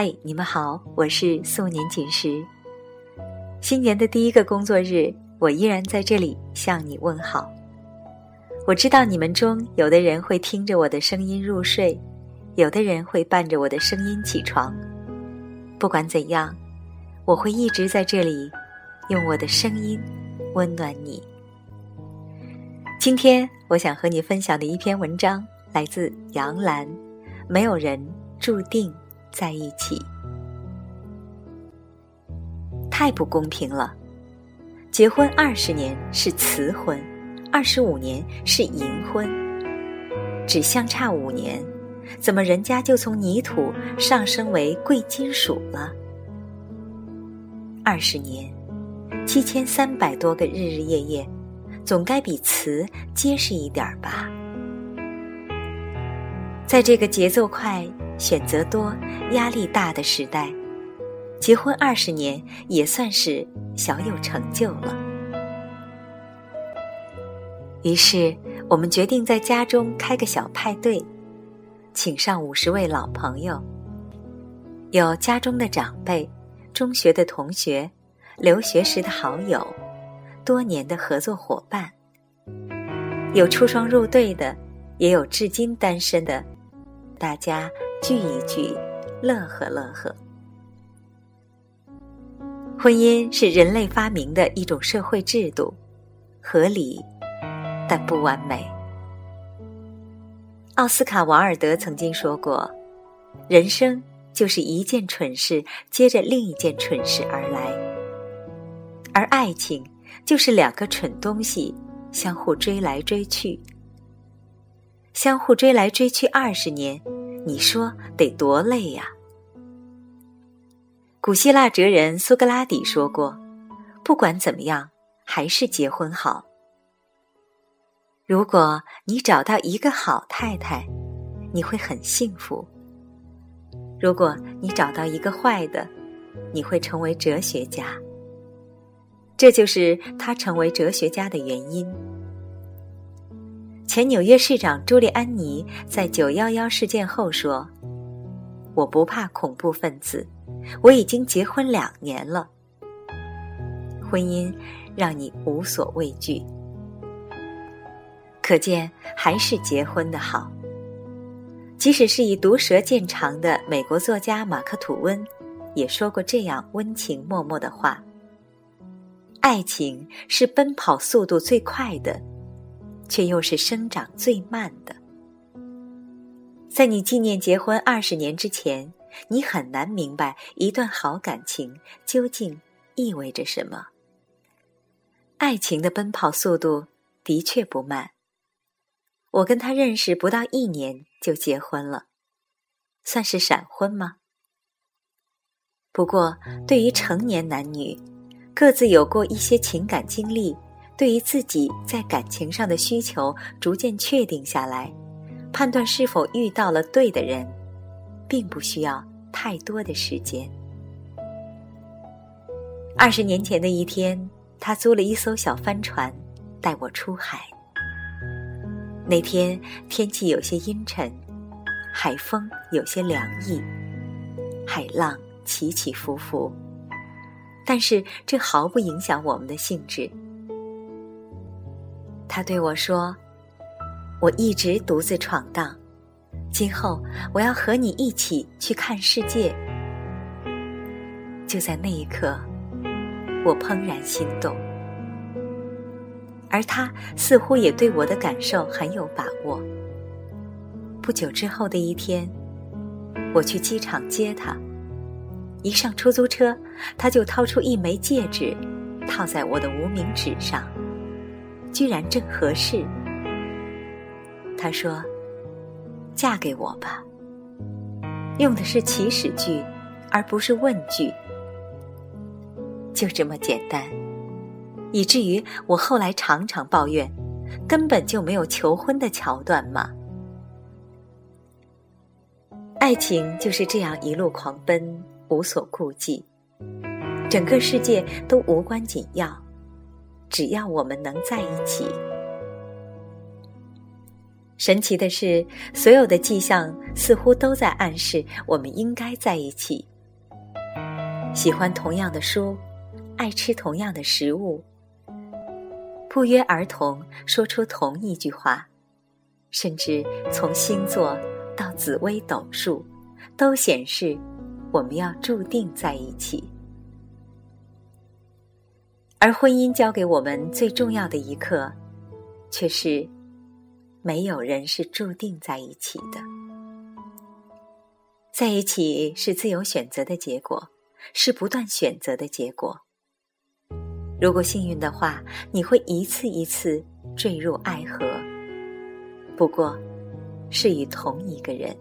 嗨，你们好，我是素年锦时。新年的第一个工作日，我依然在这里向你问好。我知道你们中有的人会听着我的声音入睡，有的人会伴着我的声音起床。不管怎样，我会一直在这里，用我的声音温暖你。今天我想和你分享的一篇文章来自杨澜，没有人注定。在一起太不公平了。结婚二十年是雌婚，二十五年是银婚，只相差五年，怎么人家就从泥土上升为贵金属了？二十年，七千三百多个日日夜夜，总该比瓷结实一点吧？在这个节奏快。选择多、压力大的时代，结婚二十年也算是小有成就了。于是，我们决定在家中开个小派对，请上五十位老朋友，有家中的长辈、中学的同学、留学时的好友、多年的合作伙伴，有出双入对的，也有至今单身的，大家。聚一聚，乐呵乐呵。婚姻是人类发明的一种社会制度，合理但不完美。奥斯卡·王尔德曾经说过：“人生就是一件蠢事接着另一件蠢事而来，而爱情就是两个蠢东西相互追来追去，相互追来追去二十年。”你说得多累呀！古希腊哲人苏格拉底说过：“不管怎么样，还是结婚好。如果你找到一个好太太，你会很幸福；如果你找到一个坏的，你会成为哲学家。这就是他成为哲学家的原因。”前纽约市长朱利安尼在九幺幺事件后说：“我不怕恐怖分子，我已经结婚两年了。婚姻让你无所畏惧，可见还是结婚的好。即使是以毒舌见长的美国作家马克吐温，也说过这样温情脉脉的话：爱情是奔跑速度最快的。”却又是生长最慢的。在你纪念结婚二十年之前，你很难明白一段好感情究竟意味着什么。爱情的奔跑速度的确不慢。我跟他认识不到一年就结婚了，算是闪婚吗？不过，对于成年男女，各自有过一些情感经历。对于自己在感情上的需求逐渐确定下来，判断是否遇到了对的人，并不需要太多的时间。二十年前的一天，他租了一艘小帆船，带我出海。那天天气有些阴沉，海风有些凉意，海浪起起伏伏，但是这毫不影响我们的兴致。他对我说：“我一直独自闯荡，今后我要和你一起去看世界。”就在那一刻，我怦然心动，而他似乎也对我的感受很有把握。不久之后的一天，我去机场接他，一上出租车，他就掏出一枚戒指，套在我的无名指上。居然正合适。他说：“嫁给我吧。”用的是祈使句，而不是问句。就这么简单，以至于我后来常常抱怨，根本就没有求婚的桥段嘛。爱情就是这样一路狂奔，无所顾忌，整个世界都无关紧要。只要我们能在一起，神奇的是，所有的迹象似乎都在暗示我们应该在一起。喜欢同样的书，爱吃同样的食物，不约而同说出同一句话，甚至从星座到紫微斗数，都显示我们要注定在一起。而婚姻教给我们最重要的一课，却是。没有人是注定在一起的，在一起是自由选择的结果，是不断选择的结果。如果幸运的话，你会一次一次坠入爱河，不过，是与同一个人。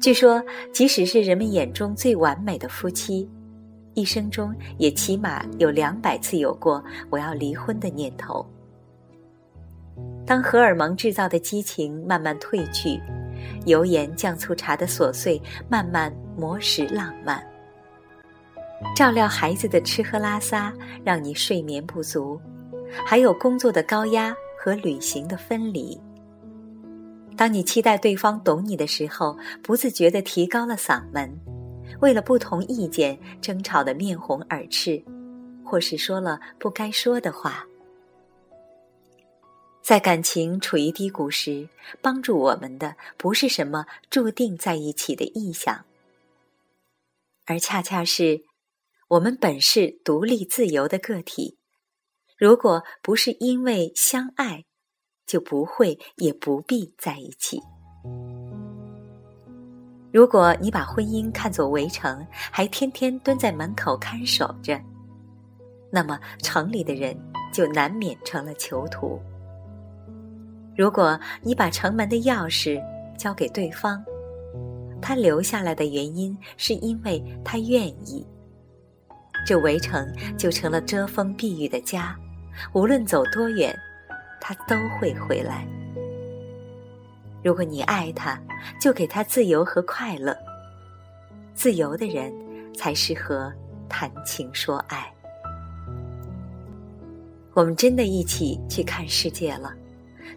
据说，即使是人们眼中最完美的夫妻，一生中也起码有两百次有过我要离婚的念头。当荷尔蒙制造的激情慢慢褪去，油盐酱醋茶的琐碎慢慢磨蚀浪漫，照料孩子的吃喝拉撒让你睡眠不足，还有工作的高压和旅行的分离。当你期待对方懂你的时候，不自觉地提高了嗓门，为了不同意见争吵得面红耳赤，或是说了不该说的话。在感情处于低谷时，帮助我们的不是什么注定在一起的意向，而恰恰是我们本是独立自由的个体。如果不是因为相爱，就不会也不必在一起。如果你把婚姻看作围城，还天天蹲在门口看守着，那么城里的人就难免成了囚徒。如果你把城门的钥匙交给对方，他留下来的原因是因为他愿意。这围城就成了遮风避雨的家，无论走多远，他都会回来。如果你爱他，就给他自由和快乐。自由的人才适合谈情说爱。我们真的一起去看世界了。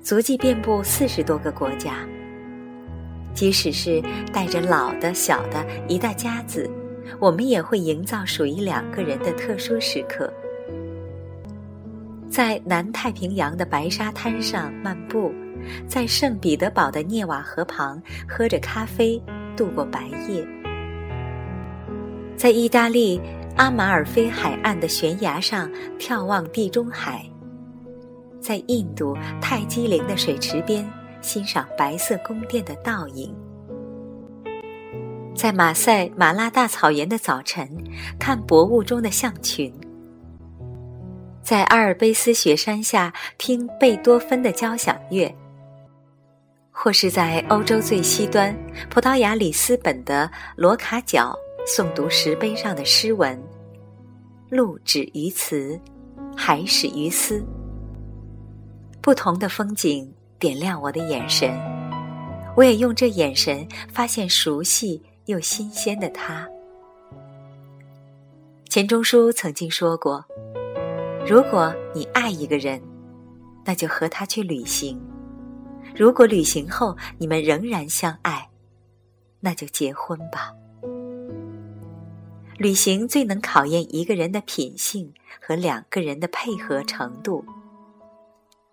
足迹遍布四十多个国家，即使是带着老的、小的一大家子，我们也会营造属于两个人的特殊时刻。在南太平洋的白沙滩上漫步，在圣彼得堡的涅瓦河旁喝着咖啡度过白夜，在意大利阿马尔菲海岸的悬崖上眺望地中海。在印度泰姬陵的水池边欣赏白色宫殿的倒影，在马赛马拉大草原的早晨看薄雾中的象群，在阿尔卑斯雪山下听贝多芬的交响乐，或是在欧洲最西端葡萄牙里斯本的罗卡角诵读石碑上的诗文，路止于此，海始于斯。不同的风景点亮我的眼神，我也用这眼神发现熟悉又新鲜的他。钱钟书曾经说过：“如果你爱一个人，那就和他去旅行；如果旅行后你们仍然相爱，那就结婚吧。”旅行最能考验一个人的品性和两个人的配合程度。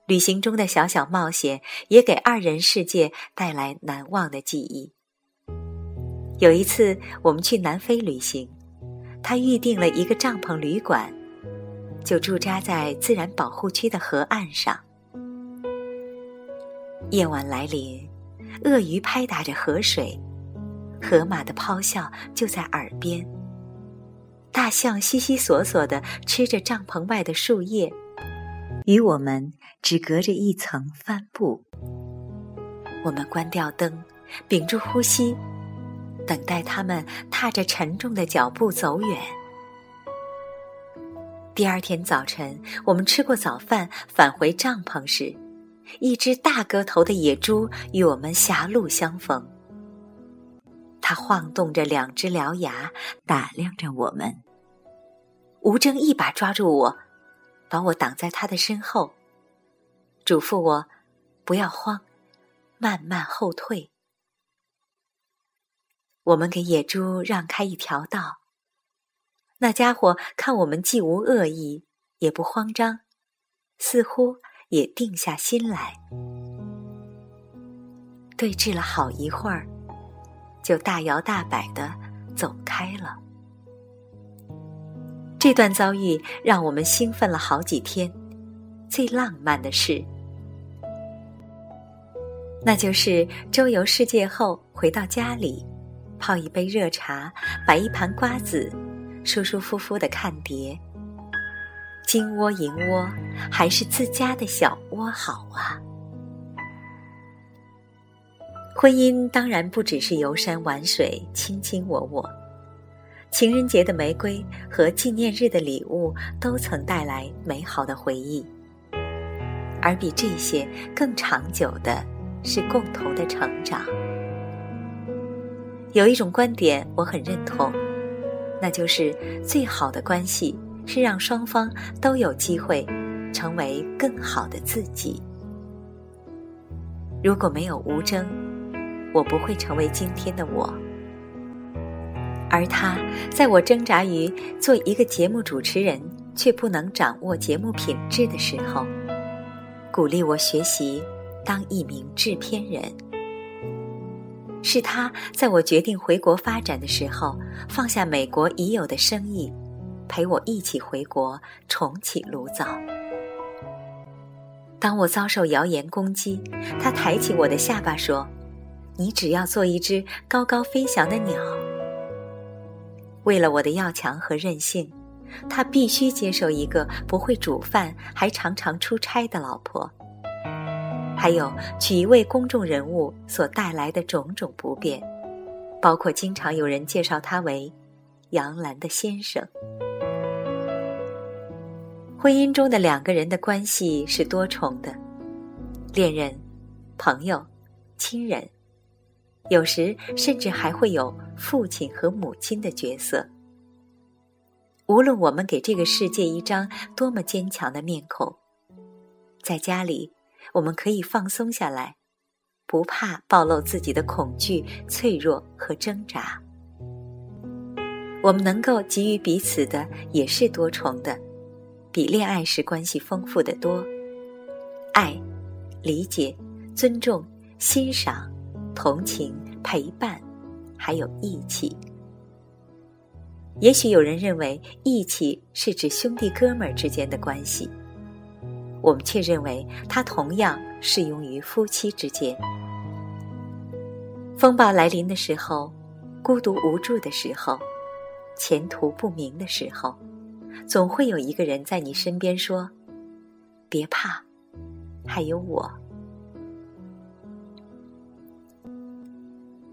旅行中的小小冒险，也给二人世界带来难忘的记忆。有一次，我们去南非旅行，他预定了一个帐篷旅馆，就驻扎在自然保护区的河岸上。夜晚来临，鳄鱼拍打着河水，河马的咆哮就在耳边，大象悉悉索索的吃着帐篷外的树叶。与我们只隔着一层帆布，我们关掉灯，屏住呼吸，等待他们踏着沉重的脚步走远。第二天早晨，我们吃过早饭，返回帐篷时，一只大个头的野猪与我们狭路相逢。它晃动着两只獠牙，打量着我们。吴征一把抓住我。把我挡在他的身后，嘱咐我不要慌，慢慢后退。我们给野猪让开一条道。那家伙看我们既无恶意，也不慌张，似乎也定下心来。对峙了好一会儿，就大摇大摆的走开了。这段遭遇让我们兴奋了好几天。最浪漫的事，那就是周游世界后回到家里，泡一杯热茶，摆一盘瓜子，舒舒服服的看碟。金窝银窝，还是自家的小窝好啊！婚姻当然不只是游山玩水、卿卿我我，情人节的玫瑰和纪念日的礼物都曾带来美好的回忆，而比这些更长久的是共同的成长。有一种观点我很认同，那就是最好的关系是让双方都有机会成为更好的自己。如果没有吴征。我不会成为今天的我，而他在我挣扎于做一个节目主持人却不能掌握节目品质的时候，鼓励我学习当一名制片人。是他在我决定回国发展的时候放下美国已有的生意，陪我一起回国重启炉灶。当我遭受谣言攻击，他抬起我的下巴说。你只要做一只高高飞翔的鸟。为了我的要强和任性，他必须接受一个不会煮饭还常常出差的老婆，还有娶一位公众人物所带来的种种不便，包括经常有人介绍他为杨澜的先生。婚姻中的两个人的关系是多重的，恋人、朋友、亲人。有时甚至还会有父亲和母亲的角色。无论我们给这个世界一张多么坚强的面孔，在家里我们可以放松下来，不怕暴露自己的恐惧、脆弱和挣扎。我们能够给予彼此的也是多重的，比恋爱时关系丰富的多。爱、理解、尊重、欣赏。同情、陪伴，还有义气。也许有人认为义气是指兄弟哥们儿之间的关系，我们却认为它同样适用于夫妻之间。风暴来临的时候，孤独无助的时候，前途不明的时候，总会有一个人在你身边说：“别怕，还有我。”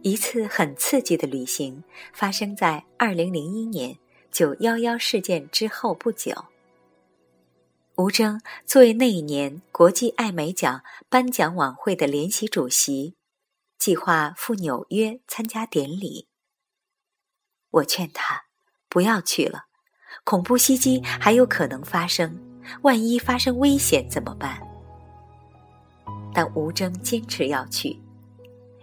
一次很刺激的旅行发生在二零零一年九幺幺事件之后不久。吴征作为那一年国际艾美奖颁奖晚会的联席主席，计划赴纽约参加典礼。我劝他不要去了，恐怖袭击还有可能发生，万一发生危险怎么办？但吴征坚持要去。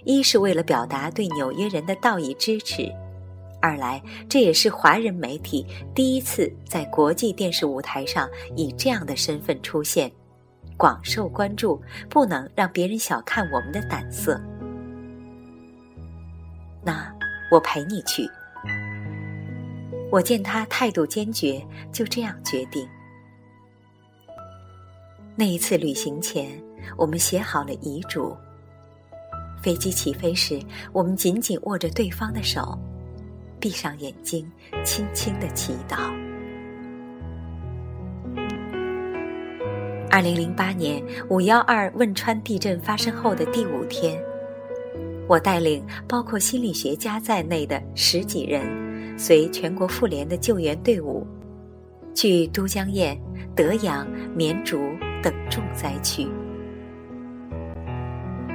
一是为了表达对纽约人的道义支持，二来这也是华人媒体第一次在国际电视舞台上以这样的身份出现，广受关注，不能让别人小看我们的胆色。那我陪你去。我见他态度坚决，就这样决定。那一次旅行前，我们写好了遗嘱。飞机起飞时，我们紧紧握着对方的手，闭上眼睛，轻轻的祈祷。二零零八年五幺二汶川地震发生后的第五天，我带领包括心理学家在内的十几人，随全国妇联的救援队伍，去都江堰、德阳、绵竹等重灾区。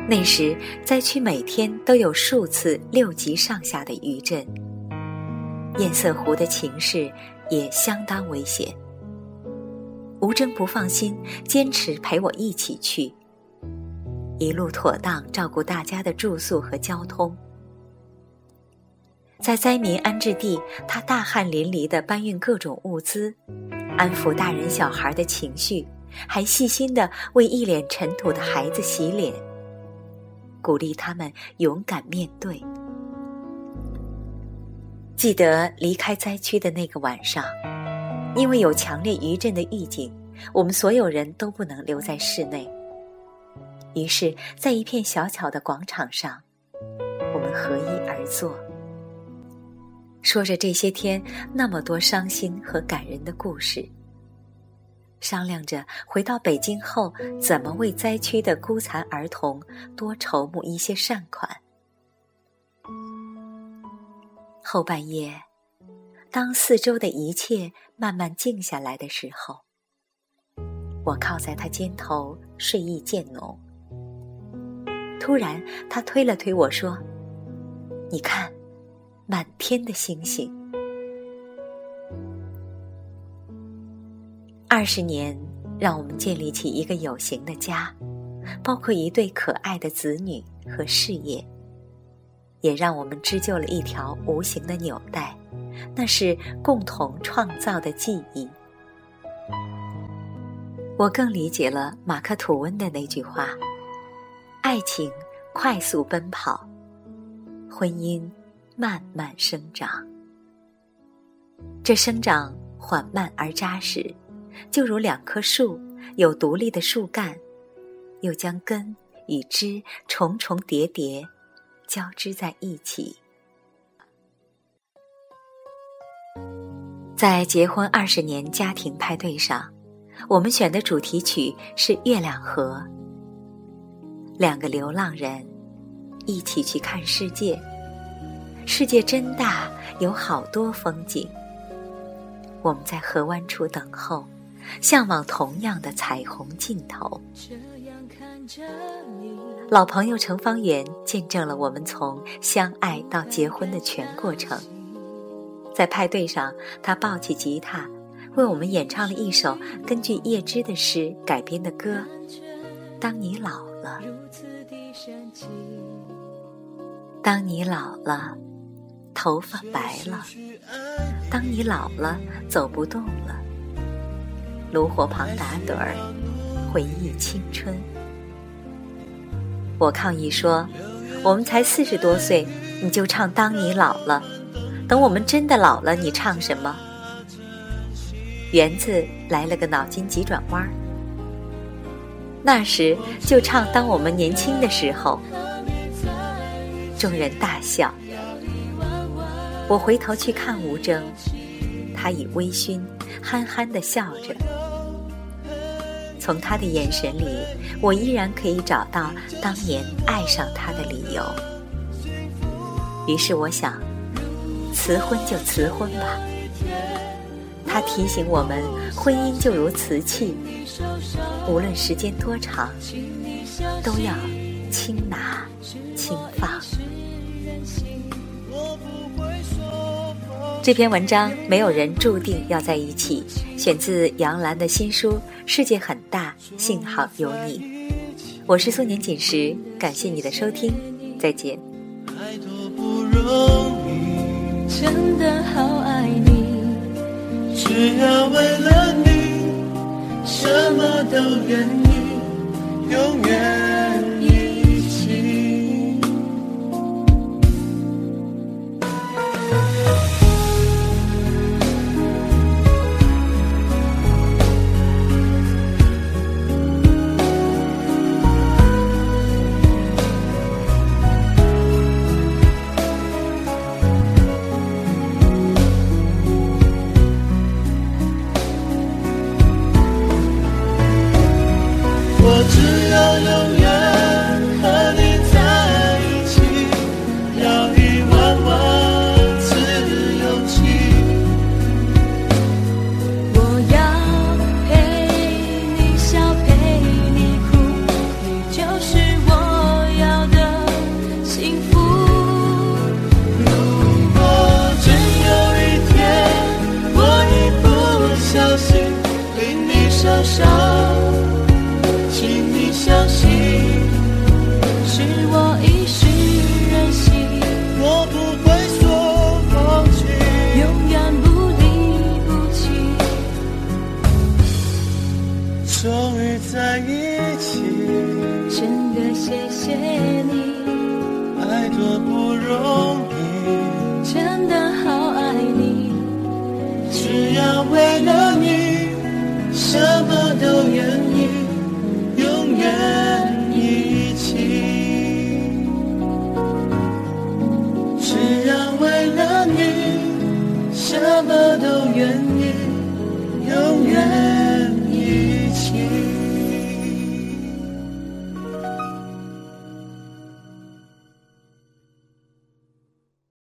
那时灾区每天都有数次六级上下的余震，堰塞湖的情势也相当危险。吴征不放心，坚持陪我一起去。一路妥当照顾大家的住宿和交通。在灾民安置地，他大汗淋漓地搬运各种物资，安抚大人小孩的情绪，还细心地为一脸尘土的孩子洗脸，鼓励他们勇敢面对。记得离开灾区的那个晚上，因为有强烈余震的预警，我们所有人都不能留在室内。于是，在一片小巧的广场上，我们合衣而坐。说着这些天那么多伤心和感人的故事，商量着回到北京后怎么为灾区的孤残儿童多筹募一些善款。后半夜，当四周的一切慢慢静下来的时候，我靠在他肩头，睡意渐浓。突然，他推了推我说：“你看。”满天的星星。二十年，让我们建立起一个有形的家，包括一对可爱的子女和事业，也让我们织就了一条无形的纽带，那是共同创造的记忆。我更理解了马克吐温的那句话：爱情快速奔跑，婚姻。慢慢生长，这生长缓慢而扎实，就如两棵树有独立的树干，又将根与枝重重叠叠交织在一起。在结婚二十年家庭派对上，我们选的主题曲是《月亮河》，两个流浪人一起去看世界。世界真大，有好多风景。我们在河湾处等候，向往同样的彩虹尽头。老朋友程方圆见证了我们从相爱到结婚的全过程。在派对上，他抱起吉他，为我们演唱了一首根据叶芝的诗改编的歌。当你老了，当你老了。头发白了，当你老了，走不动了。炉火旁打盹儿，回忆青春。我抗议说：“我们才四十多岁，你就唱《当你老了》，等我们真的老了，你唱什么？”园子来了个脑筋急转弯儿，那时就唱《当我们年轻的时候》。众人大笑。我回头去看吴征，他已微醺，憨憨的笑着。从他的眼神里，我依然可以找到当年爱上他的理由。于是我想，辞婚就辞婚吧。他提醒我们，婚姻就如瓷器，无论时间多长，都要轻拿轻放。这篇文章没有人注定要在一起，选自杨澜的新书《世界很大，幸好有你》。我是苏年锦时，感谢你的收听，再见。真的好爱你，只要为了你，什么都愿意，永远。我只要永远。在一起，真的谢谢你，爱多不容易，真的好爱你，只要为了你，什么都愿意，永远一起。只要为了你，什么都愿意。